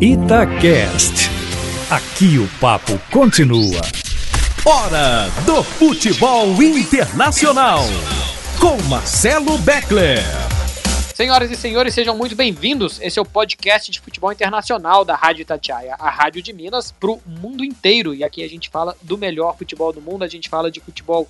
Itacast. Aqui o papo continua. Hora do futebol internacional. Com Marcelo Beckler. Senhoras e senhores, sejam muito bem-vindos. Esse é o podcast de futebol internacional da Rádio Itatiaia, a rádio de Minas para o mundo inteiro. E aqui a gente fala do melhor futebol do mundo, a gente fala de futebol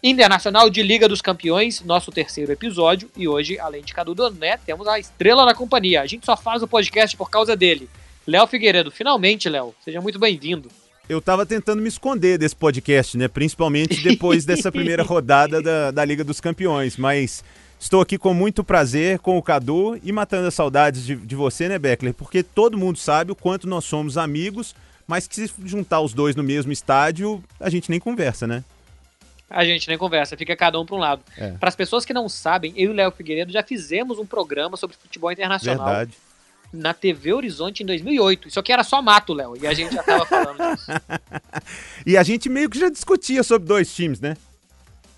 internacional de Liga dos Campeões, nosso terceiro episódio. E hoje, além de Cadu Doné, temos a estrela da companhia. A gente só faz o podcast por causa dele. Léo Figueiredo, finalmente, Léo, seja muito bem-vindo. Eu tava tentando me esconder desse podcast, né? Principalmente depois dessa primeira rodada da, da Liga dos Campeões. Mas estou aqui com muito prazer com o Cadu e matando as saudades de, de você, né, Beckler? Porque todo mundo sabe o quanto nós somos amigos, mas que se juntar os dois no mesmo estádio, a gente nem conversa, né? a gente nem conversa, fica cada um para um lado. É. Para as pessoas que não sabem, eu e o Léo Figueiredo já fizemos um programa sobre futebol internacional. Verdade. Na TV Horizonte em 2008. Isso aqui era só mato, Léo, e a gente já tava falando disso. e a gente meio que já discutia sobre dois times, né?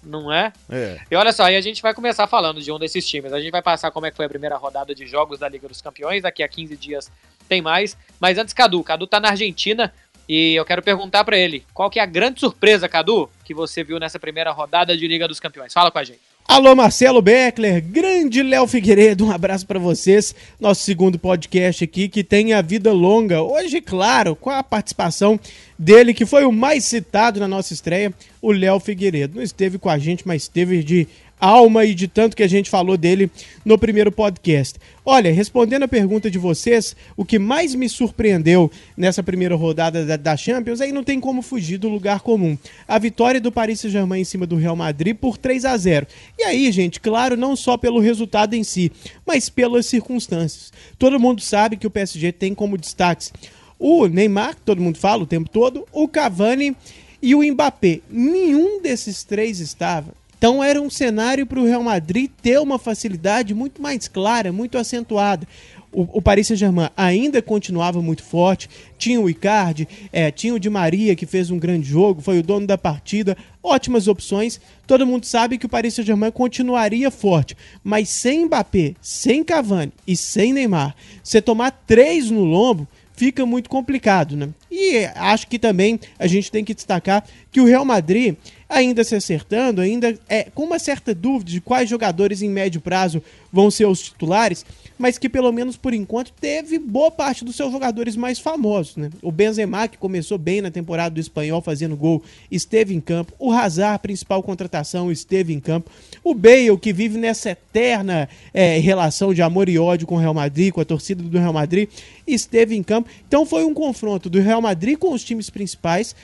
Não é? é? E olha só, aí a gente vai começar falando de um desses times. A gente vai passar como é que foi a primeira rodada de jogos da Liga dos Campeões. Daqui a 15 dias tem mais. Mas antes, Cadu. Cadu tá na Argentina e eu quero perguntar para ele, qual que é a grande surpresa, Cadu, que você viu nessa primeira rodada de Liga dos Campeões? Fala com a gente. Alô, Marcelo Beckler, grande Léo Figueiredo, um abraço para vocês. Nosso segundo podcast aqui que tem a vida longa. Hoje, claro, com a participação dele, que foi o mais citado na nossa estreia, o Léo Figueiredo. Não esteve com a gente, mas esteve de alma e de tanto que a gente falou dele no primeiro podcast. Olha, respondendo a pergunta de vocês, o que mais me surpreendeu nessa primeira rodada da, da Champions, aí não tem como fugir do lugar comum. A vitória do Paris Saint-Germain em cima do Real Madrid por 3 a 0. E aí, gente, claro, não só pelo resultado em si, mas pelas circunstâncias. Todo mundo sabe que o PSG tem como destaques o Neymar, que todo mundo fala o tempo todo, o Cavani e o Mbappé. Nenhum desses três estava então era um cenário para o Real Madrid ter uma facilidade muito mais clara, muito acentuada. O, o Paris Saint-Germain ainda continuava muito forte, tinha o Icardi, é, tinha o Di Maria que fez um grande jogo, foi o dono da partida, ótimas opções. Todo mundo sabe que o Paris Saint-Germain continuaria forte, mas sem Mbappé, sem Cavani e sem Neymar, você tomar três no lombo fica muito complicado, né? E acho que também a gente tem que destacar que o Real Madrid ainda se acertando, ainda é com uma certa dúvida de quais jogadores em médio prazo vão ser os titulares, mas que pelo menos por enquanto teve boa parte dos seus jogadores mais famosos, né? O Benzema, que começou bem na temporada do Espanhol fazendo gol, esteve em campo. O Hazard, principal contratação, esteve em campo. O Bale, que vive nessa eterna é, relação de amor e ódio com o Real Madrid, com a torcida do Real Madrid, esteve em campo. Então foi um confronto do Real Madrid com os times principais,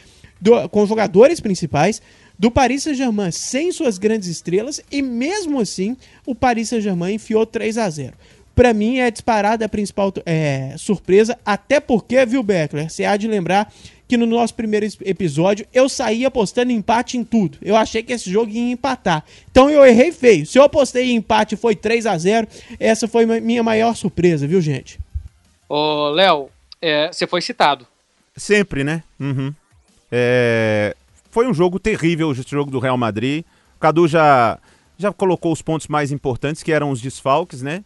do, com os jogadores principais, do Paris Saint-Germain sem suas grandes estrelas e mesmo assim o Paris Saint-Germain enfiou 3 a 0 para mim é disparada a principal é, surpresa, até porque, viu, Beckler, você há de lembrar que no nosso primeiro episódio eu saí apostando empate em tudo. Eu achei que esse jogo ia empatar. Então eu errei feio. Se eu apostei em empate foi 3 a 0 essa foi minha maior surpresa, viu, gente? Ô, Léo, é, você foi citado. Sempre, né? Uhum. É, foi um jogo terrível, esse jogo do Real Madrid. O Cadu já, já colocou os pontos mais importantes, que eram os desfalques, né?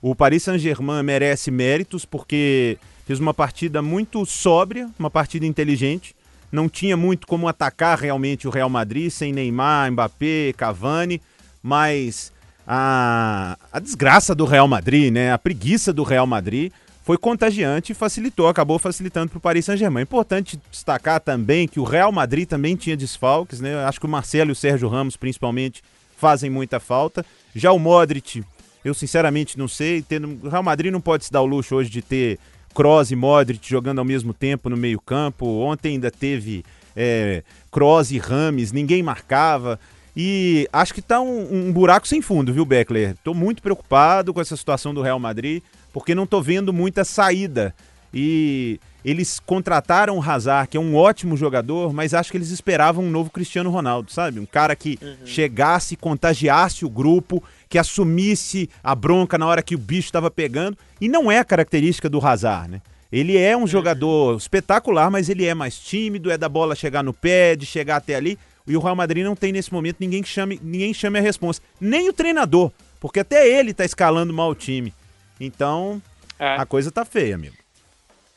O Paris Saint-Germain merece méritos porque fez uma partida muito sóbria, uma partida inteligente. Não tinha muito como atacar realmente o Real Madrid sem Neymar, Mbappé, Cavani, mas a, a desgraça do Real Madrid, né? A preguiça do Real Madrid foi contagiante e facilitou, acabou facilitando para o Paris Saint-Germain. Importante destacar também que o Real Madrid também tinha desfalques, né? Acho que o Marcelo e o Sérgio Ramos, principalmente, fazem muita falta. Já o Modric eu sinceramente não sei. Tendo, o Real Madrid não pode se dar o luxo hoje de ter Kroos e Modric jogando ao mesmo tempo no meio-campo. Ontem ainda teve é, Kroos e Rames, ninguém marcava. E acho que tá um, um buraco sem fundo, viu, Beckler? Tô muito preocupado com essa situação do Real Madrid, porque não tô vendo muita saída. E eles contrataram o Hazard, que é um ótimo jogador, mas acho que eles esperavam um novo Cristiano Ronaldo, sabe? Um cara que uhum. chegasse, contagiasse o grupo, que assumisse a bronca na hora que o bicho estava pegando. E não é a característica do Hazard, né? Ele é um uhum. jogador espetacular, mas ele é mais tímido, é da bola chegar no pé, de chegar até ali. E o Real Madrid não tem nesse momento ninguém que chame, ninguém chame a responsa. Nem o treinador, porque até ele está escalando mal o time. Então, é. a coisa tá feia, amigo.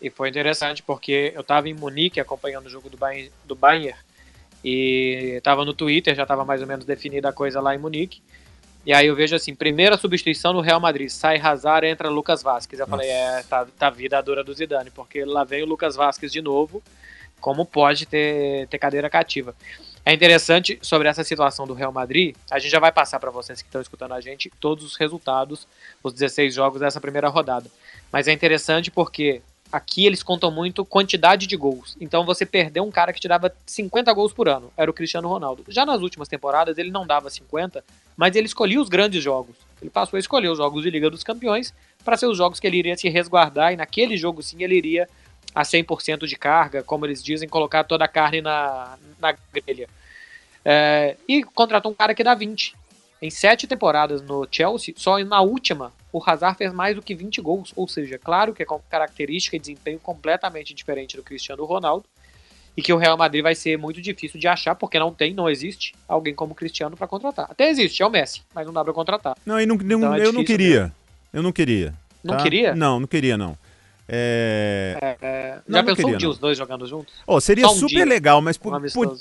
E foi interessante porque eu estava em Munique acompanhando o jogo do Bayern, do Bayern e estava no Twitter, já estava mais ou menos definida a coisa lá em Munique. E aí eu vejo assim, primeira substituição no Real Madrid, sai Hazard, entra Lucas Vasquez. Eu Nossa. falei, é, tá, tá vida a dura do Zidane, porque lá vem o Lucas Vasquez de novo, como pode ter, ter cadeira cativa. É interessante sobre essa situação do Real Madrid, a gente já vai passar para vocês que estão escutando a gente todos os resultados, os 16 jogos dessa primeira rodada. Mas é interessante porque aqui eles contam muito quantidade de gols. Então você perdeu um cara que te dava 50 gols por ano, era o Cristiano Ronaldo. Já nas últimas temporadas ele não dava 50, mas ele escolhia os grandes jogos. Ele passou a escolher os jogos de Liga dos Campeões para ser os jogos que ele iria se resguardar e naquele jogo sim ele iria a 100% de carga, como eles dizem, colocar toda a carne na, na grelha. É, e contratou um cara que dá 20. Em sete temporadas no Chelsea, só na última, o Hazard fez mais do que 20 gols. Ou seja, claro que é com característica e desempenho completamente diferente do Cristiano Ronaldo. E que o Real Madrid vai ser muito difícil de achar, porque não tem, não existe alguém como Cristiano para contratar. Até existe, é o Messi, mas não dá para contratar. Não, e não, então é eu não queria. Mesmo. Eu não queria. Não tá? queria? Não, não queria, não. É... É, é... Não, Já não pensou queria, um dia os dois jogando juntos? Oh, seria um super dia, legal, mas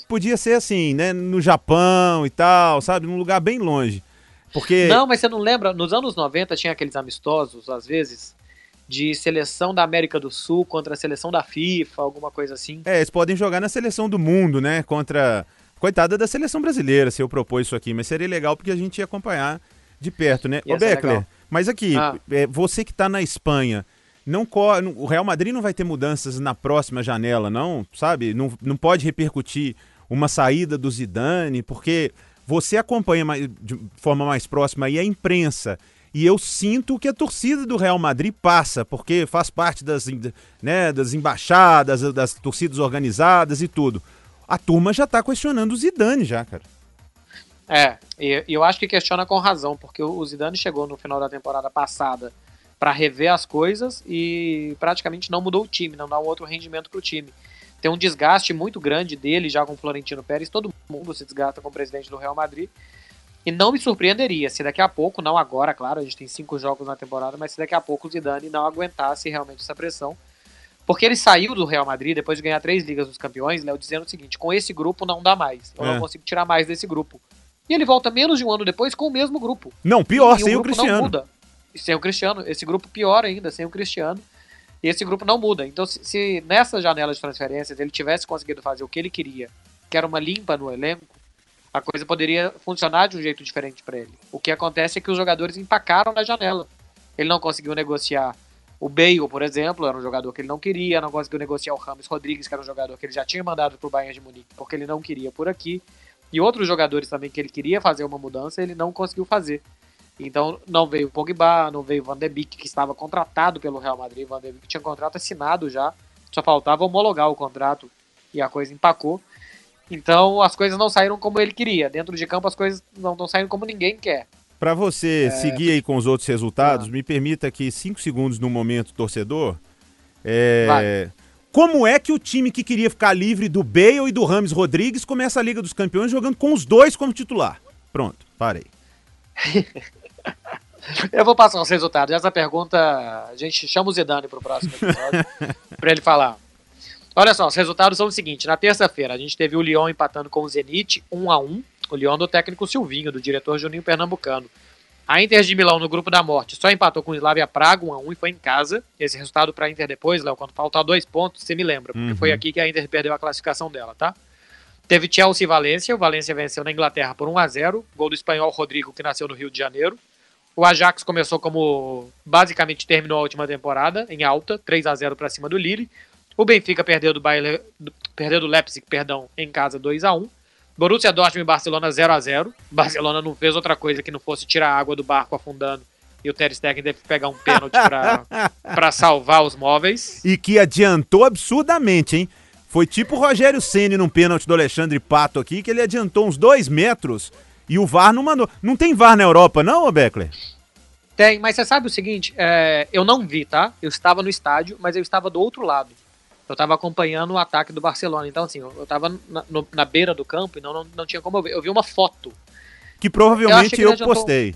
podia ser assim, né? No Japão e tal, sabe? Num lugar bem longe. Porque... Não, mas você não lembra? Nos anos 90 tinha aqueles amistosos, às vezes, de seleção da América do Sul contra a seleção da FIFA, alguma coisa assim. É, eles podem jogar na seleção do mundo, né? Contra. Coitada da seleção brasileira, se eu propor isso aqui, mas seria legal porque a gente ia acompanhar de perto, né? Ia Ô, Beckler, mas aqui, ah. é, você que está na Espanha, não o Real Madrid não vai ter mudanças na próxima janela, não, sabe? Não, não pode repercutir uma saída do Zidane, porque você acompanha de forma mais próxima aí a imprensa. E eu sinto que a torcida do Real Madrid passa, porque faz parte das, né, das embaixadas, das torcidas organizadas e tudo. A turma já está questionando o Zidane já, cara. É, e eu acho que questiona com razão, porque o Zidane chegou no final da temporada passada para rever as coisas e praticamente não mudou o time, não dá um outro rendimento para o time. Tem um desgaste muito grande dele já com o Florentino Pérez, todo mundo se desgasta com o presidente do Real Madrid. E não me surpreenderia se daqui a pouco, não agora, claro, a gente tem cinco jogos na temporada, mas se daqui a pouco o Zidane não aguentasse realmente essa pressão. Porque ele saiu do Real Madrid depois de ganhar três Ligas dos Campeões, Léo, dizendo o seguinte: com esse grupo não dá mais. Eu é. não consigo tirar mais desse grupo. E ele volta menos de um ano depois com o mesmo grupo. Não, pior, e sem o, o Cristiano. Não muda sem o Cristiano. Esse grupo pior ainda, sem o Cristiano. E esse grupo não muda. Então, se, se nessa janela de transferências ele tivesse conseguido fazer o que ele queria, que era uma limpa no elenco, a coisa poderia funcionar de um jeito diferente para ele. O que acontece é que os jogadores empacaram na janela. Ele não conseguiu negociar o Bale, por exemplo, era um jogador que ele não queria, não conseguiu negociar o Rames Rodrigues, que era um jogador que ele já tinha mandado para o Bayern de Munique, porque ele não queria por aqui. E outros jogadores também que ele queria fazer uma mudança, ele não conseguiu fazer. Então não veio o Pogba, não veio o Van de Beek, que estava contratado pelo Real Madrid. Van de Beek tinha contrato assinado já, só faltava homologar o contrato e a coisa empacou. Então as coisas não saíram como ele queria. Dentro de campo as coisas não estão saindo como ninguém quer. Para você é... seguir aí com os outros resultados, ah. me permita aqui cinco segundos no momento torcedor. É... Como é que o time que queria ficar livre do Bale e do Rames Rodrigues começa a Liga dos Campeões jogando com os dois como titular? Pronto, parei. Eu vou passar os resultados. Essa pergunta, a gente chama o Zidane para o próximo episódio, para ele falar. Olha só, os resultados são o seguinte: na terça-feira, a gente teve o Lyon empatando com o Zenit 1 a 1 O Lyon do técnico Silvinho, do diretor Juninho Pernambucano. A Inter de Milão, no grupo da morte, só empatou com o Slavia Praga 1 a 1 e foi em casa. Esse resultado para a Inter depois, Léo, quando faltar dois pontos, você me lembra, porque uhum. foi aqui que a Inter perdeu a classificação dela, tá? Teve Chelsea e Valência. O Valência venceu na Inglaterra por 1 a 0 Gol do espanhol Rodrigo, que nasceu no Rio de Janeiro. O Ajax começou como basicamente terminou a última temporada, em alta, 3 a 0 para cima do Lille. O Benfica perdeu do, Baile, perdeu do Leipzig, perdão, em casa 2 a 1 Borussia Dortmund e Barcelona 0 a 0 Barcelona não fez outra coisa que não fosse tirar a água do barco afundando. E o Ter Stegen deve pegar um pênalti para salvar os móveis. E que adiantou absurdamente, hein? Foi tipo o Rogério Ceni num pênalti do Alexandre Pato aqui, que ele adiantou uns dois metros e o VAR não mandou. Não tem VAR na Europa, não, ô Beckler? Tem, mas você sabe o seguinte, é, eu não vi, tá? Eu estava no estádio, mas eu estava do outro lado. Eu estava acompanhando o ataque do Barcelona. Então, assim, eu estava na, na, beira do campo e não, não, não, tinha como eu ver. Eu vi uma foto. Que provavelmente eu, eu postei.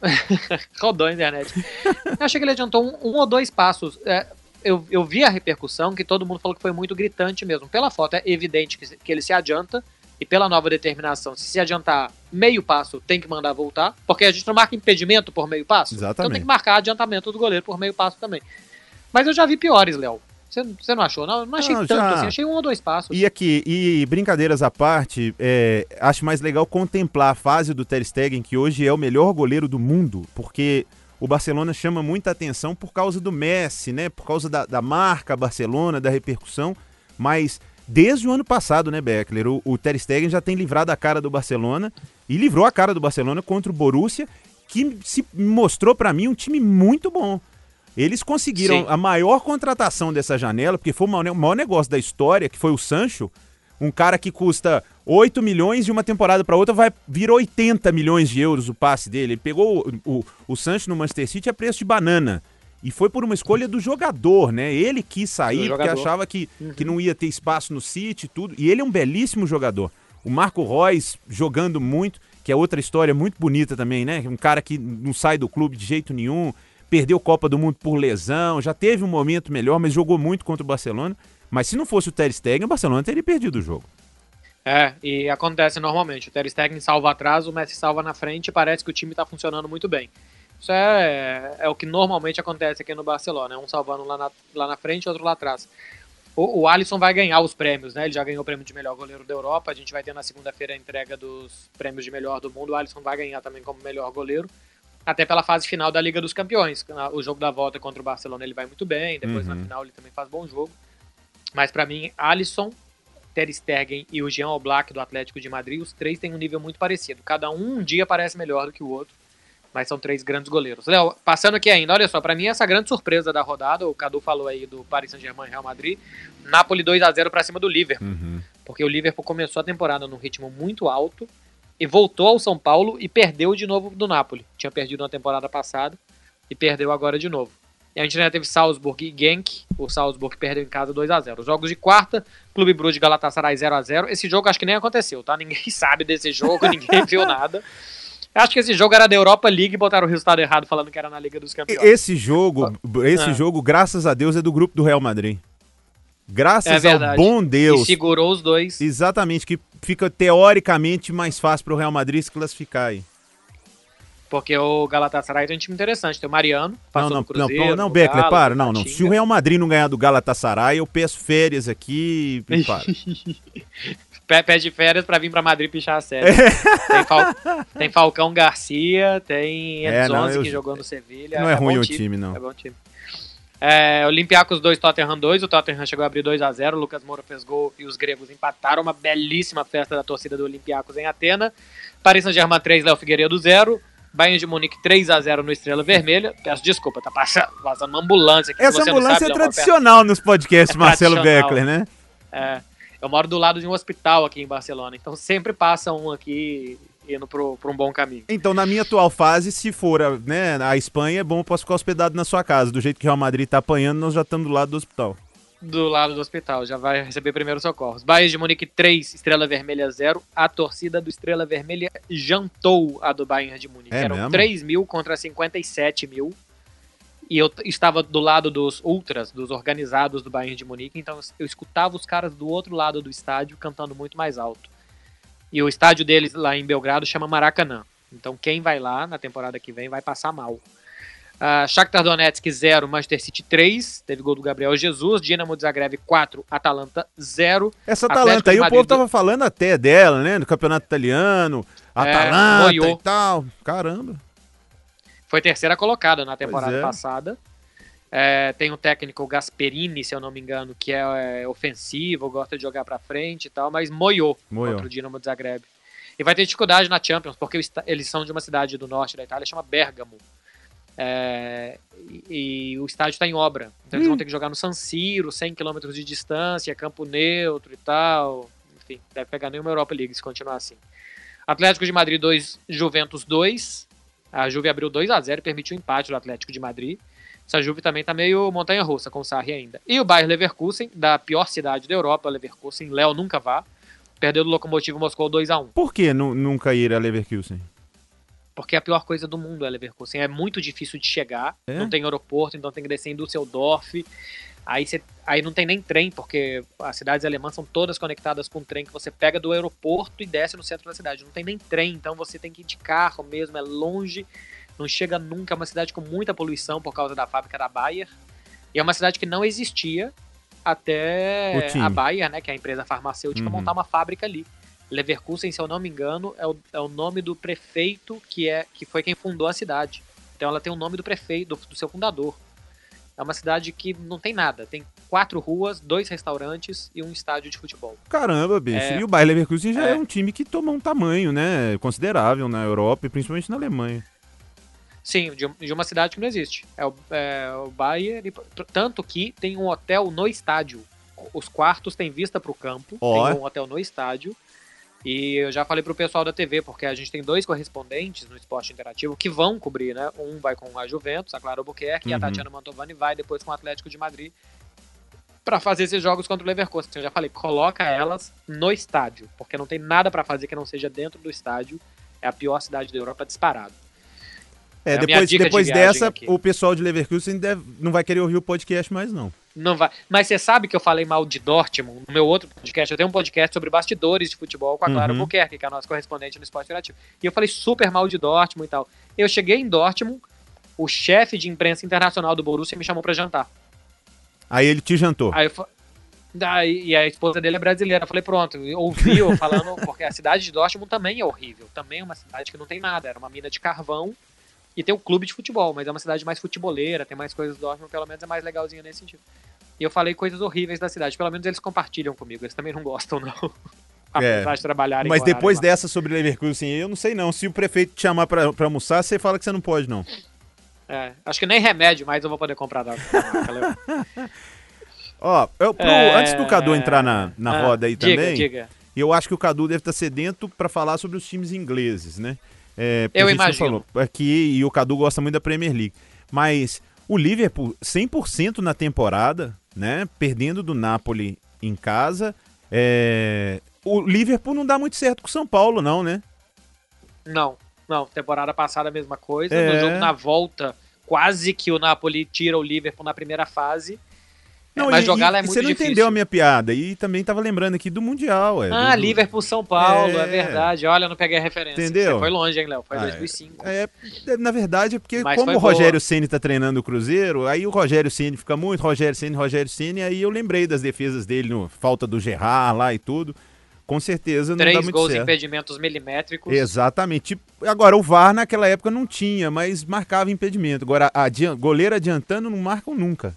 Rodou a internet. eu achei que ele adiantou um, um ou dois passos. É, eu, eu vi a repercussão que todo mundo falou que foi muito gritante mesmo. Pela foto é evidente que, que ele se adianta e pela nova determinação, se se adiantar meio passo, tem que mandar voltar, porque a gente não marca impedimento por meio passo. Exatamente. Então tem que marcar adiantamento do goleiro por meio passo também. Mas eu já vi piores, Léo. Você não achou? Não, não achei Não, tanto já. assim, achei um ou dois passos. E aqui, e brincadeiras à parte, é, acho mais legal contemplar a fase do Ter Stegen, que hoje é o melhor goleiro do mundo, porque o Barcelona chama muita atenção por causa do Messi, né? Por causa da, da marca Barcelona, da repercussão, mas desde o ano passado, né, Beckler, o, o Ter Stegen já tem livrado a cara do Barcelona e livrou a cara do Barcelona contra o Borussia, que se mostrou pra mim um time muito bom. Eles conseguiram Sim. a maior contratação dessa janela, porque foi o maior, o maior negócio da história, que foi o Sancho, um cara que custa 8 milhões de uma temporada para outra, vai vir 80 milhões de euros o passe dele. Ele pegou o, o, o Sancho no Manchester City a preço de banana. E foi por uma escolha do jogador, né? Ele quis sair porque achava que, que não ia ter espaço no City e tudo. E ele é um belíssimo jogador. O Marco Reus jogando muito, que é outra história muito bonita também, né? Um cara que não sai do clube de jeito nenhum, perdeu Copa do Mundo por lesão, já teve um momento melhor, mas jogou muito contra o Barcelona. Mas se não fosse o Ter Stegen, o Barcelona teria perdido o jogo. É, e acontece normalmente. O Ter Stegen salva atrás, o Messi salva na frente e parece que o time tá funcionando muito bem. Isso é, é o que normalmente acontece aqui no Barcelona. É um salvando lá na, lá na frente e outro lá atrás. O, o Alisson vai ganhar os prêmios, né? Ele já ganhou o prêmio de melhor goleiro da Europa. A gente vai ter na segunda-feira a entrega dos prêmios de melhor do mundo. O Alisson vai ganhar também como melhor goleiro. Até pela fase final da Liga dos Campeões. Na- O jogo da volta contra o Barcelona ele vai muito bem. Depois na Uhum. final ele também faz bom jogo. Mas pra mim, Alisson, Ter Stegen e o Jean Oblak do Atlético de Madrid, os três têm um nível muito parecido. Cada um um dia parece melhor do que o outro, mas são três grandes goleiros. Léo, passando aqui ainda, olha só, pra mim essa grande surpresa da rodada, o Cadu falou aí do Paris Saint-Germain e Real Madrid, Napoli 2 a 0 pra cima do Liverpool, porque o Liverpool começou a temporada num ritmo muito alto e voltou ao São Paulo e perdeu de novo do Napoli. Tinha perdido na temporada passada e perdeu agora de novo. E a gente ainda teve Salzburg e Genk. O Salzburg perdeu em casa 2 a 0 Os jogos de quarta, Clube Brugge e Galatasaray 0 a 0 Esse jogo acho que nem aconteceu, tá? Ninguém sabe desse jogo, ninguém viu nada. Acho que esse jogo era da Europa League e botaram o resultado errado falando que era na Liga dos E- Campeões. Esse jogo, esse Ah. jogo, graças a Deus, é do grupo do Real Madrid. É Graças ao verdade. bom E Deus. segurou os dois. Exatamente, que fica teoricamente mais fácil pro Real Madrid se classificar aí. Porque o Galatasaray tem um time interessante. Tem o Mariano, Não, passou não, no Cruzeiro. não, não, Beckler, Galo, para, não, não. Se o Real Madrid não ganhar do Galatasaray, eu peço férias aqui e para. Pé, pé de férias pra vir pra Madrid pichar a série. tem, Fal- tem Falcão Garcia, tem É, Enzonzi eu- que jogou no Sevilha. Não é ruim bom o time, não. É bom time. É, Olympiacos 2, Tottenham 2. O Tottenham chegou a abrir 2 a 0 O Lucas Moura fez gol e os gregos empataram. Uma belíssima festa da torcida do Olympiacos em Atena. Paris Saint-Germain 3, Léo Figueiredo 0. Bayern de Munique 3 a 0 no Estrela Vermelha. Peço desculpa, tá passando, passando uma ambulância aqui. Essa ambulância sabe, é tradicional nos podcasts, É Marcelo. Beckler, né? é, eu moro do lado de um hospital aqui em Barcelona, então sempre passa um aqui indo pro um bom caminho. Então, na minha atual fase, se for a, né, a Espanha, é bom, eu posso ficar hospedado na sua casa. Do jeito que o Real Madrid tá apanhando, nós já estamos do lado do hospital. Do lado do hospital, já vai receber primeiros socorros. Bayern de Munique 3, Estrela Vermelha 0. A torcida do Estrela Vermelha jantou a do Bayern de Munique. É Eram mesmo? 3 mil contra 57 mil. E eu estava do lado dos ultras, dos organizados do Bayern de Munique, então eu escutava os caras do outro lado do estádio cantando muito mais alto. E o estádio deles lá em Belgrado chama Maracanã. Então quem vai lá na temporada que vem vai passar mal. Uh, Shakhtar Donetsk 0, Manchester City 3, teve gol do Gabriel Jesus, Dinamo de Zagreb 4, Atalanta 0. Essa Atalanta aí, o povo tava falando até dela, né? Do campeonato italiano, Atalanta moiou. e tal. Caramba. Foi terceira colocada na temporada é. passada. É, tem o técnico Gasperini, se eu não me engano, que é, é, ofensivo, gosta de jogar pra frente e tal, mas moiou, Moiou. contra o Dinamo de Zagreb. E vai ter dificuldade na Champions, porque eles são de uma cidade do norte da Itália, chama Bergamo. É, e, e o estádio está em obra. Então eles vão ter que jogar no San Siro, 100 km de distância, campo neutro e tal. Enfim, deve pegar nenhuma Europa League se continuar assim. Atlético de Madrid 2, Juventus 2. A Juve abriu 2 a 0 e permitiu o empate do Atlético de Madrid. Essa Juve também tá meio montanha-russa com o Sarri ainda. E o Bayern Leverkusen, da pior cidade da Europa, Leverkusen, Léo nunca vá. Perdeu do Lokomotiv Moscou 2 a 1 Por que nu- nunca ir a Leverkusen? Porque é a pior coisa do mundo é Leverkusen. É muito difícil de chegar, É? não tem aeroporto, então tem que descer em Düsseldorf. Aí, você, aí não tem nem trem, porque as cidades alemãs são todas conectadas com trem que você pega do aeroporto e desce no centro da cidade. Não tem nem trem, então você tem que ir de carro mesmo, é longe, não chega nunca. É uma cidade com muita poluição por causa da fábrica da Bayer. E é uma cidade que não existia até a Bayer, né, que é a empresa farmacêutica, Uhum. montar uma fábrica ali. Leverkusen, se eu não me engano, é o, é o nome do prefeito que é que foi quem fundou a cidade. Então ela tem o nome do prefeito, do, do seu fundador. É uma cidade que não tem nada. Tem quatro ruas, dois restaurantes e um estádio de futebol. Caramba, bicho. É. E o Bayer Leverkusen já é. É. um time que tomou um tamanho, né? Considerável na Europa e principalmente na Alemanha. Sim, de, de uma cidade que não existe. É o, é o Bayer. e- Tanto que tem um hotel no estádio. Os quartos têm vista para o campo. Ó. Tem um hotel no estádio. E eu já falei pro pessoal da TV, porque a gente tem dois correspondentes no esporte interativo que vão cobrir, né? Um vai com a Juventus, a Clara Albuquerque, e a Uhum. Tatiana Mantovani vai depois com o Atlético de Madrid para fazer esses jogos contra o Leverkusen. Eu já falei, coloca elas no estádio, porque não tem nada para fazer que não seja dentro do estádio. É a pior cidade da Europa disparado. É, É depois, de depois viagem dessa, aqui. o pessoal de Leverkusen deve- não vai querer ouvir o podcast mais, não. Não vai. Mas você sabe que eu falei mal de Dortmund no meu outro podcast. Eu tenho um podcast sobre bastidores de futebol com a Clara Uhum. Albuquerque, que é a nossa correspondente no Esporte Interativo. E eu falei super mal de Dortmund e tal. Eu cheguei em Dortmund, o chefe de imprensa internacional do Borussia me chamou pra jantar. Aí ele te jantou. Aí eu Daí, e a esposa dele é brasileira. Eu falei, pronto, eu ouvi eu falando, porque a cidade de Dortmund também é horrível. Também é uma cidade que não tem nada. Era uma mina de carvão e tem um clube de futebol, mas é uma cidade mais futeboleira, tem mais coisas. Dortmund, pelo menos, é mais legalzinha nesse sentido. E eu falei coisas horríveis da cidade. Pelo menos eles compartilham comigo. Eles também não gostam, não. Apesar de trabalharem Mas depois lá. dessa sobre Leverkusen, eu não sei não. Se o prefeito te chamar pra, pra almoçar, você fala que você não pode, não. É, acho que nem remédio mais eu vou poder comprar da. Ó, eu, pro- É, antes do Cadu entrar na, na ah, roda aí diga, também, Diga. eu acho que o Cadu deve estar sedento pra falar sobre os times ingleses, né? É, Eu imagino. falou aqui e o Cadu gosta muito da Premier League. Mas o Liverpool 100% na temporada, né? Perdendo do Napoli em casa. É, O Liverpool não dá muito certo com o São Paulo, não, né? Não, não. Temporada passada a mesma coisa. É. No jogo na volta, quase que o Napoli tira o Liverpool na primeira fase. Não, mas e- jogar lá é muito Você não difícil. entendeu a minha piada. E também tava lembrando aqui do Mundial. É, Ah, do- Liverpool São Paulo, é, É. verdade. Olha, eu não peguei a referência. Entendeu? Você foi longe, hein, Léo? Foi Ah, 2005. É, é, na verdade, é porque Mas como o Rogério. Ceni tá treinando o Cruzeiro, aí o Rogério Ceni fica muito Rogério Ceni, Rogério Ceni, aí eu lembrei das defesas dele, no, falta do Gerard lá e tudo. Com certeza não dá Três muito gols certo. impedimentos milimétricos. Exatamente. Agora, o VAR naquela época não tinha, mas marcava impedimento. Agora, adian- goleiro adiantando não marcam nunca.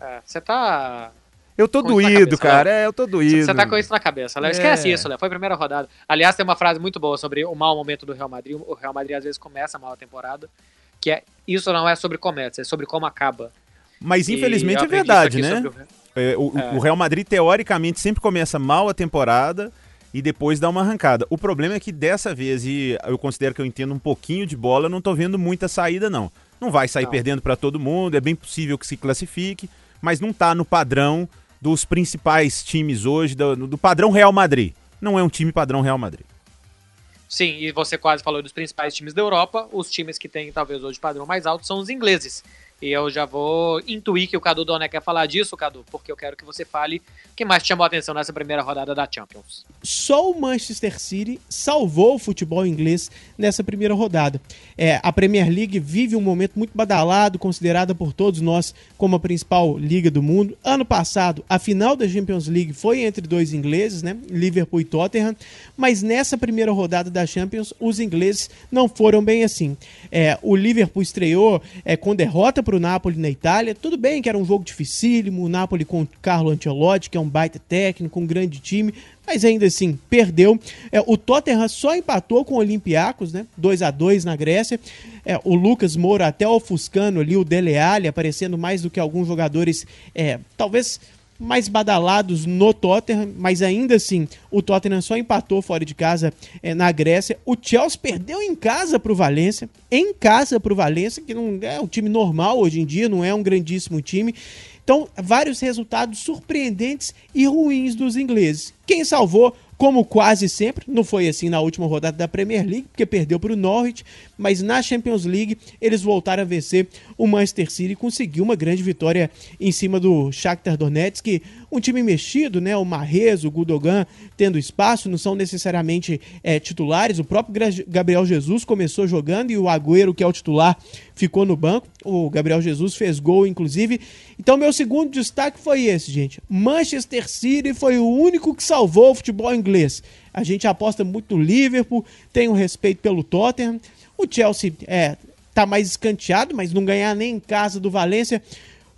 É, Você tá. Eu tô doído, cabeça, cara. É, eu tô doído. Você tá com isso na cabeça, Léo. É. Esquece isso, Léo. Foi a primeira rodada. Aliás, tem uma frase muito boa sobre o mau momento do Real Madrid. O Real Madrid às vezes começa mal a temporada. Que é isso não é sobre começa, é sobre como acaba. Mas infelizmente é verdade, né? sobre o Real- É, o, o- É. o Real Madrid, teoricamente, sempre começa mal a temporada e depois dá uma arrancada. O problema é que dessa vez, e eu considero que eu entendo um pouquinho de bola, eu não tô vendo muita saída, não. Não vai sair Não. perdendo para todo mundo, é bem possível que se classifique, mas não tá no padrão dos principais times hoje, do, do padrão Real Madrid. Não é um time padrão Real Madrid. Sim, e você quase falou dos principais times da Europa. Os times que têm talvez hoje padrão mais alto são os ingleses. E eu já vou intuir que o Cadu Doné quer falar disso, Cadu, porque eu quero que você fale o que mais te chamou a atenção nessa primeira rodada da Champions. Só o Manchester City salvou o futebol inglês nessa primeira rodada. É, a Premier League vive um momento muito badalado, considerada por todos nós como a principal liga do mundo. Ano passado, a final da Champions League foi entre dois ingleses, né? Liverpool e Tottenham. Mas nessa primeira rodada da Champions, os ingleses não foram bem assim. É, o Liverpool estreou é, com derrota para o Napoli na Itália. Tudo bem que era um jogo dificílimo, o Napoli com o Carlo Ancelotti, que é um baita técnico, um grande time, mas ainda assim perdeu. É, o Tottenham só empatou com o Olympiacos, né? 2 a 2 na Grécia. É, o Lucas Moura até ofuscando ali o Dele Alli, aparecendo mais do que alguns jogadores, é, talvez mais badalados no Tottenham, mas ainda assim o Tottenham só empatou fora de casa é, na Grécia. O Chelsea perdeu em casa para o Valência, em casa para o Valência, que não é um time normal hoje em dia, não é um grandíssimo time. Então, vários resultados surpreendentes e ruins dos ingleses. Quem salvou como quase sempre. Não foi assim na última rodada da Premier League, porque perdeu para o Norwich, mas na Champions League eles voltaram a vencer o Manchester City e conseguiu uma grande vitória em cima do Shakhtar Donetsk, um time mexido, né? O Marrez, o Gudogan tendo espaço, não são necessariamente é, titulares. O próprio Gabriel Jesus começou jogando e o Agüero, que é o titular, ficou no banco. O Gabriel Jesus fez gol, inclusive. Então, meu segundo destaque foi esse, gente. Manchester City foi o único que salvou o futebol inglês. A gente aposta muito no Liverpool, tem um respeito pelo Tottenham. O Chelsea é tá mais escanteado, mas não ganhar nem em casa do Valência.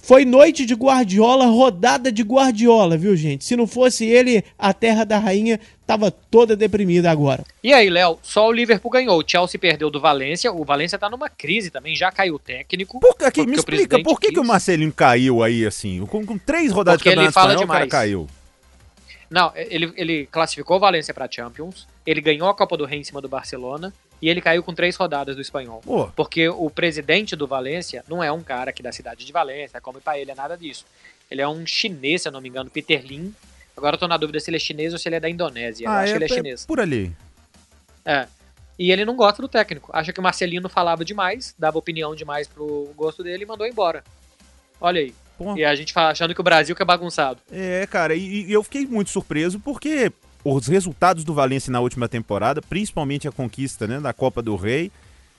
Foi noite de Guardiola, rodada de Guardiola, viu, gente? Se não fosse ele, a terra da rainha tava toda deprimida agora. E aí, Léo, só o Liverpool ganhou. O Chelsea perdeu do Valência. O Valência tá numa crise também, já caiu o técnico. Por que, aqui, me explica, por que, quis... que o Marcelinho caiu aí, assim? Com, com três rodadas porque de campeonato espanhol, demais. o cara caiu. Não, ele, ele classificou o Valência pra Champions, ele ganhou a Copa do Rei em cima do Barcelona, e ele caiu com três rodadas do espanhol. Pô. Porque o presidente do Valência não é um cara aqui da cidade de Valência, come para ele, é nada disso. Ele é um chinês, se eu não me engano, Peter Lin. Agora eu tô na dúvida se ele é chinês ou se ele é da Indonésia. Ah, eu acho é, que ele é, é chinês. Por ali. É. E ele não gosta do técnico. Acha que o Marcelino falava demais, dava opinião demais pro gosto dele e mandou embora. Olha aí. E a gente fala achando que o Brasil que é bagunçado. É, cara, e, e eu fiquei muito surpreso porque os resultados do Valência na última temporada, principalmente a conquista né, da Copa do Rei,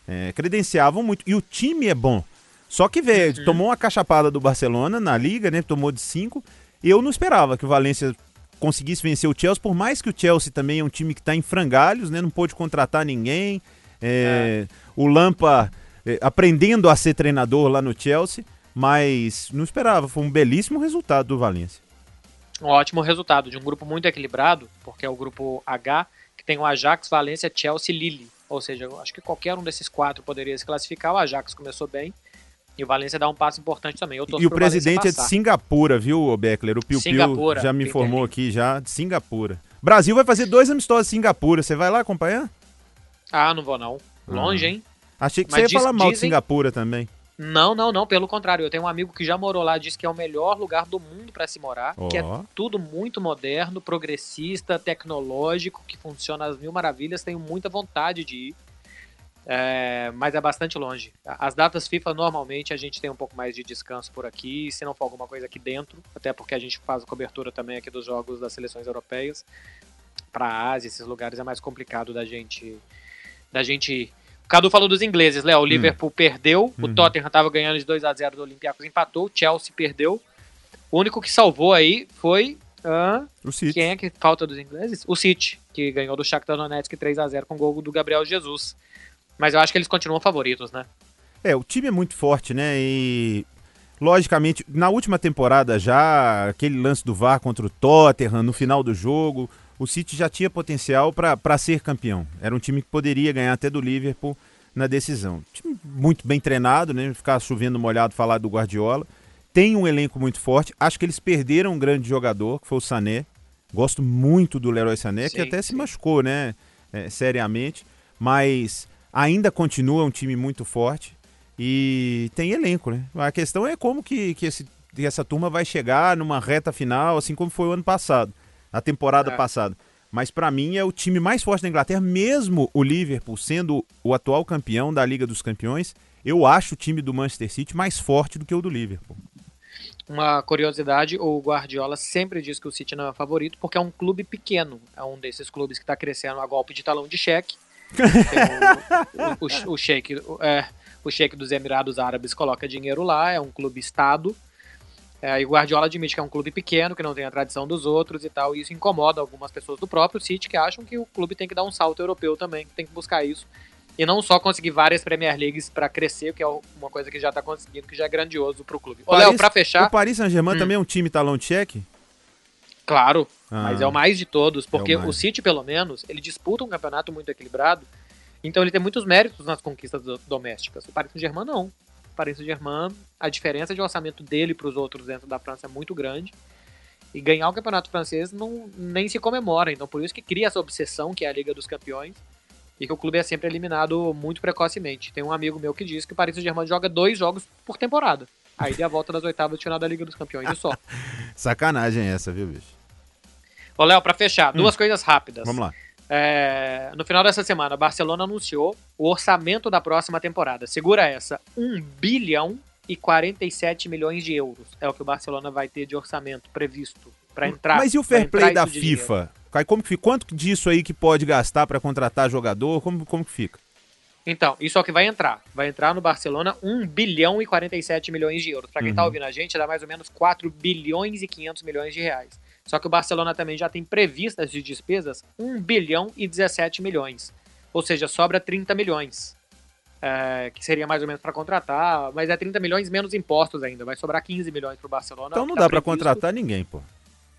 é, credenciavam muito. E o time é bom. Só que, velho, uhum. tomou uma cachapada do Barcelona na liga, né? Tomou de 5. E eu não esperava que o Valência conseguisse vencer o Chelsea, por mais que o Chelsea também é um time que está em frangalhos, né? Não pôde contratar ninguém. É, é. O Lampa é, aprendendo a ser treinador lá no Chelsea, mas não esperava. Foi um belíssimo resultado do Valência um ótimo resultado de um grupo muito equilibrado, porque é o grupo H, que tem o Ajax, Valência, Chelsea, Lille. Ou seja, acho que qualquer um desses quatro poderia se classificar. O Ajax começou bem. E o Valência dá um passo importante também. e o presidente é de Singapura, viu, Beckler? O Piu Piu já me informou aqui já, de Singapura. Brasil vai fazer dois amistosos em Singapura. Você vai lá acompanhar? Ah, não vou não. Longe, ah. hein? Achei que Mas você ia diz, falar mal dizem... de Singapura também. Não, não, não, pelo contrário. Eu tenho um amigo que já morou lá, disse que é o melhor lugar do mundo para se morar, oh. que é tudo muito moderno, progressista, tecnológico, que funciona às mil maravilhas. Tenho muita vontade de ir, é, mas é bastante longe. As datas FIFA, normalmente, a gente tem um pouco mais de descanso por aqui, se não for alguma coisa aqui dentro, até porque a gente faz cobertura também aqui dos jogos das seleções europeias. Para a Ásia, esses lugares é mais complicado da gente da gente Cadu falou dos ingleses, Léo. O hum. Liverpool perdeu, uhum. o Tottenham estava ganhando de 2 a 0 do Olympiacos, empatou, o Chelsea perdeu. O único que salvou aí foi uh, o City. Quem é que falta dos ingleses? O City, que ganhou do Shakhtar Donetsk 3 a 0 com o gol do Gabriel Jesus. Mas eu acho que eles continuam favoritos, né? É, o time é muito forte, né? E logicamente, na última temporada já, aquele lance do VAR contra o Tottenham no final do jogo, o City já tinha potencial para ser campeão. Era um time que poderia ganhar até do Liverpool na decisão. Time muito bem treinado, né? Ficar chovendo molhado falar do Guardiola. Tem um elenco muito forte. Acho que eles perderam um grande jogador, que foi o Sané. Gosto muito do Leroy Sané, sim, que até sim. se machucou, né? É, seriamente. Mas ainda continua um time muito forte e tem elenco, né? A questão é como que, que, esse, que essa turma vai chegar numa reta final, assim como foi o ano passado na temporada é. passada. Mas para mim é o time mais forte da Inglaterra, mesmo o Liverpool sendo o atual campeão da Liga dos Campeões. Eu acho o time do Manchester City mais forte do que o do Liverpool. Uma curiosidade, o Guardiola sempre diz que o City não é favorito porque é um clube pequeno. É um desses clubes que está crescendo a golpe de talão de cheque. o, o, o, o, sheik, é, o sheik dos Emirados Árabes coloca dinheiro lá, é um clube estado é, e o Guardiola admite que é um clube pequeno, que não tem a tradição dos outros e tal, e isso incomoda algumas pessoas do próprio City que acham que o clube tem que dar um salto europeu também, que tem que buscar isso. E não só conseguir várias Premier Leagues para crescer, que é uma coisa que já tá conseguindo, que já é grandioso pro clube. Ô, Léo, pra fechar. O Paris Saint-Germain hum. também é um time talão cheque? Claro, ah, mas é o mais de todos, porque é o, o, City, pelo menos, ele disputa um campeonato muito equilibrado, então ele tem muitos méritos nas conquistas domésticas. O Paris Saint-Germain não. Paris Saint-Germain, a diferença de orçamento dele para os outros dentro da França é muito grande. E ganhar o campeonato francês não, nem se comemora. Então, por isso que cria essa obsessão que é a Liga dos Campeões e que o clube é sempre eliminado muito precocemente. Tem um amigo meu que diz que o Paris Saint-Germain joga dois jogos por temporada. Aí dê a volta das oitavas de final da Liga dos Campeões e só. Sacanagem essa, viu, bicho? Ô, Léo, pra fechar, duas coisas rápidas. Vamos lá. É, no final dessa semana, Barcelona anunciou o orçamento da próxima temporada. Segura essa: 1 bilhão e 47 milhões de euros. É o que o Barcelona vai ter de orçamento previsto para entrar. Mas e o fair play da. FIFA? Kai, Como que fica? Quanto disso aí que pode gastar pra contratar jogador? Como, como que fica? Então, isso é o que vai entrar. Vai entrar no Barcelona 1 bilhão e 47 milhões de euros. Pra quem tá Uhum. ouvindo a gente, dá mais ou menos 4 bilhões e 500 milhões de reais. Só que o Barcelona também já tem previstas de despesas 1 bilhão e 17 milhões. Ou seja, sobra 30 milhões. É, que seria mais ou menos pra contratar, mas é 30 milhões menos impostos ainda. Vai sobrar 15 milhões pro Barcelona. Então não Tá dá pra previsto. contratar ninguém, pô.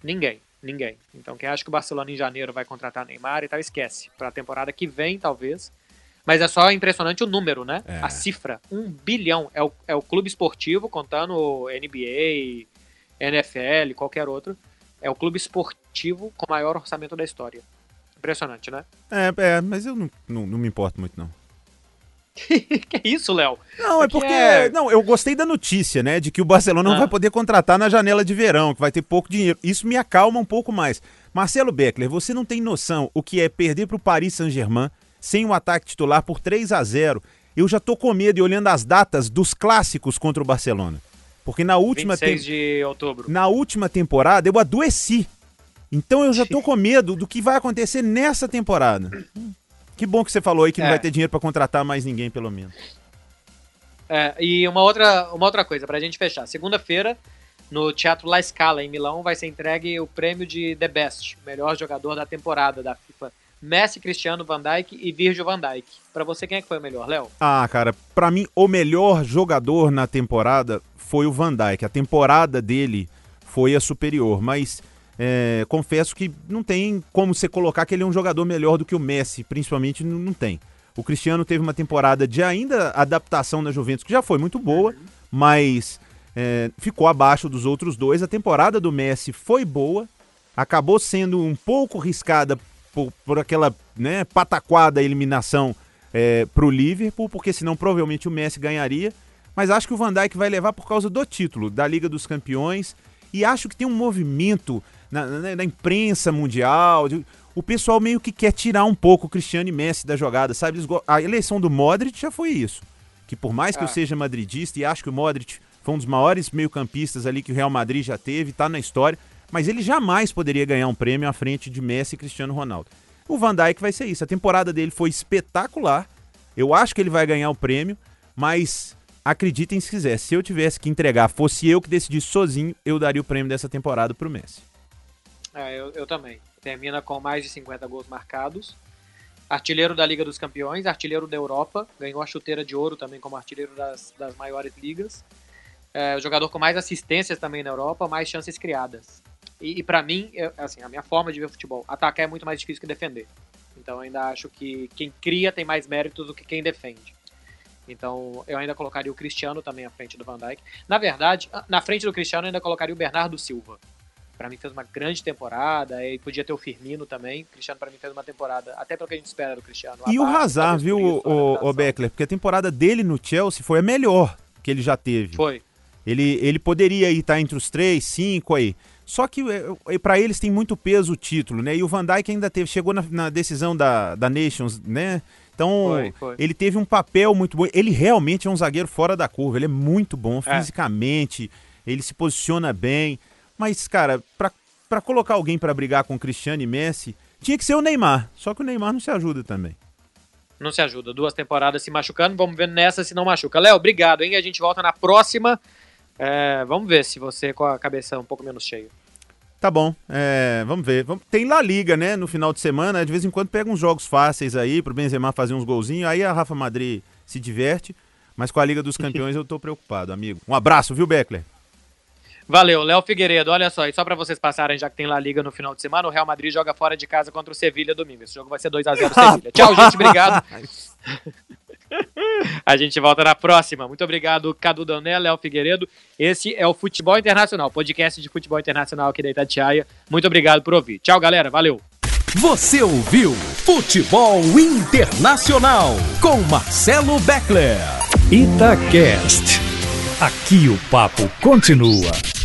Ninguém, ninguém. Então quem acha que o Barcelona em janeiro vai contratar Neymar e tal, esquece. Pra temporada que vem, talvez. Mas é só impressionante o número, né? É. A cifra, um bilhão. É o, é o clube esportivo, contando o NBA, NFL, qualquer outro. É o clube esportivo com o maior orçamento da história. Impressionante, né? É, é mas eu não, não, não me importo muito, não. que isso, Léo? Não, é Porque é- Não, eu gostei da notícia, né? De que o Barcelona não Ah. vai poder contratar na janela de verão, que vai ter pouco dinheiro. Isso me acalma um pouco mais. Marcelo Beckler, você não tem noção o que é perder pro Paris Saint-Germain sem o ataque titular por 3 a 0 Eu já tô com medo e olhando as datas dos clássicos contra o Barcelona. Porque na última, 26 tem- de outubro. na última temporada eu adoeci. Então eu já tô com medo do que vai acontecer nessa temporada. Que bom que você falou aí que não É. vai ter dinheiro pra contratar mais ninguém, pelo menos. É, e uma outra, uma outra coisa, pra gente fechar. Segunda-feira, no Teatro La Scala, em Milão, vai ser entregue o prêmio de The Best, melhor jogador da temporada da FIFA. Messi, Cristiano, Van Dijk e Virgil van Dijk. Pra você, quem é que foi o melhor, Léo? Ah, cara, pra mim o melhor jogador na temporada foi o Van Dijk. A temporada dele foi a superior, mas é, confesso que não tem como você colocar que ele é um jogador melhor do que o Messi, principalmente não, tem. O Cristiano teve uma temporada de ainda adaptação na Juventus que já foi muito boa, mas é, ficou abaixo dos outros dois. A temporada do Messi foi boa, acabou sendo um pouco riscada por, por aquela né, pataquada eliminação é, pro Liverpool, porque senão provavelmente o Messi ganharia. Mas acho que o Van Dijk vai levar por causa do título da Liga dos Campeões. E acho que tem um movimento na, na- na imprensa mundial. de- o pessoal meio que quer tirar um pouco o Cristiano e Messi da jogada, sabe? A eleição do Modric já foi isso. Que por mais que eu Ah. seja madridista e acho que o Modric foi um dos maiores meio-campistas ali que o Real Madrid já teve, tá na história, mas ele jamais poderia ganhar um prêmio à frente de Messi e Cristiano Ronaldo. O Van Dijk vai ser isso. A temporada dele foi espetacular. Eu acho que ele vai ganhar o prêmio, mas acreditem se quiser, se eu tivesse que entregar, fosse eu que decidisse sozinho, eu daria o prêmio dessa temporada pro Messi. É, eu, eu também. Termina com mais de 50 gols marcados. Artilheiro da Liga dos Campeões, artilheiro da Europa, ganhou a chuteira de ouro também como artilheiro das, das maiores ligas. É, o jogador com mais assistências também na Europa, mais chances criadas. E, e para mim, eu- assim, a minha forma de ver futebol, atacar é muito mais difícil que defender. Então ainda acho que quem cria tem mais méritos do que quem defende. Então eu ainda colocaria o Cristiano também à frente do Van Dijk. Na verdade, na frente do Cristiano eu ainda colocaria o Bernardo Silva. Pra mim fez uma grande temporada, e podia ter o Firmino também. O Cristiano pra mim fez uma temporada, até pelo que a gente espera do Cristiano. E o Hazard, viu, isso, o, o. Beckler? Porque a temporada dele no Chelsea foi a melhor que ele já teve. Foi. Ele, ele poderia estar entre os três, cinco aí. Só que é, para eles tem muito peso o título, né? E o Van Dijk ainda teve, chegou na, na decisão da, da Nations, né? Então, Foi, foi. ele teve um papel muito bom. Ele realmente é um zagueiro fora da curva. Ele é muito bom É. fisicamente, ele se posiciona bem. Mas, cara, pra colocar alguém pra brigar com Cristiano e Messi, tinha que ser o Neymar. Só que o Neymar não se ajuda também. Não se ajuda. Duas temporadas se machucando. Vamos ver nessa se não machuca. Léo, obrigado, hein? A gente volta na próxima. É, vamos ver se você com a cabeça um pouco menos cheia. Tá bom, é, vamos ver. Tem La Liga, né, no final de semana. De vez em quando pega uns jogos fáceis aí pro Benzema fazer uns golzinhos. Aí a Rafa Madrid se diverte. Mas com a Liga dos Campeões eu tô preocupado, amigo. Um abraço, viu, Beckler? Valeu, Léo Figueiredo. Olha só, e só pra vocês passarem, já que tem La Liga no final de semana, o Real Madrid joga fora de casa contra o Sevilha domingo. Esse jogo vai ser 2x0 Sevilha. Tchau, gente. Obrigado. A gente volta na próxima. Muito obrigado, Cadu Doné, Léo Figueiredo. Esse é o Futebol Internacional, podcast de futebol internacional aqui da Itatiaia. Muito obrigado por ouvir. Tchau, galera. Valeu. Você ouviu Futebol Internacional com Marcelo Beckler. Itacast. Aqui o papo continua.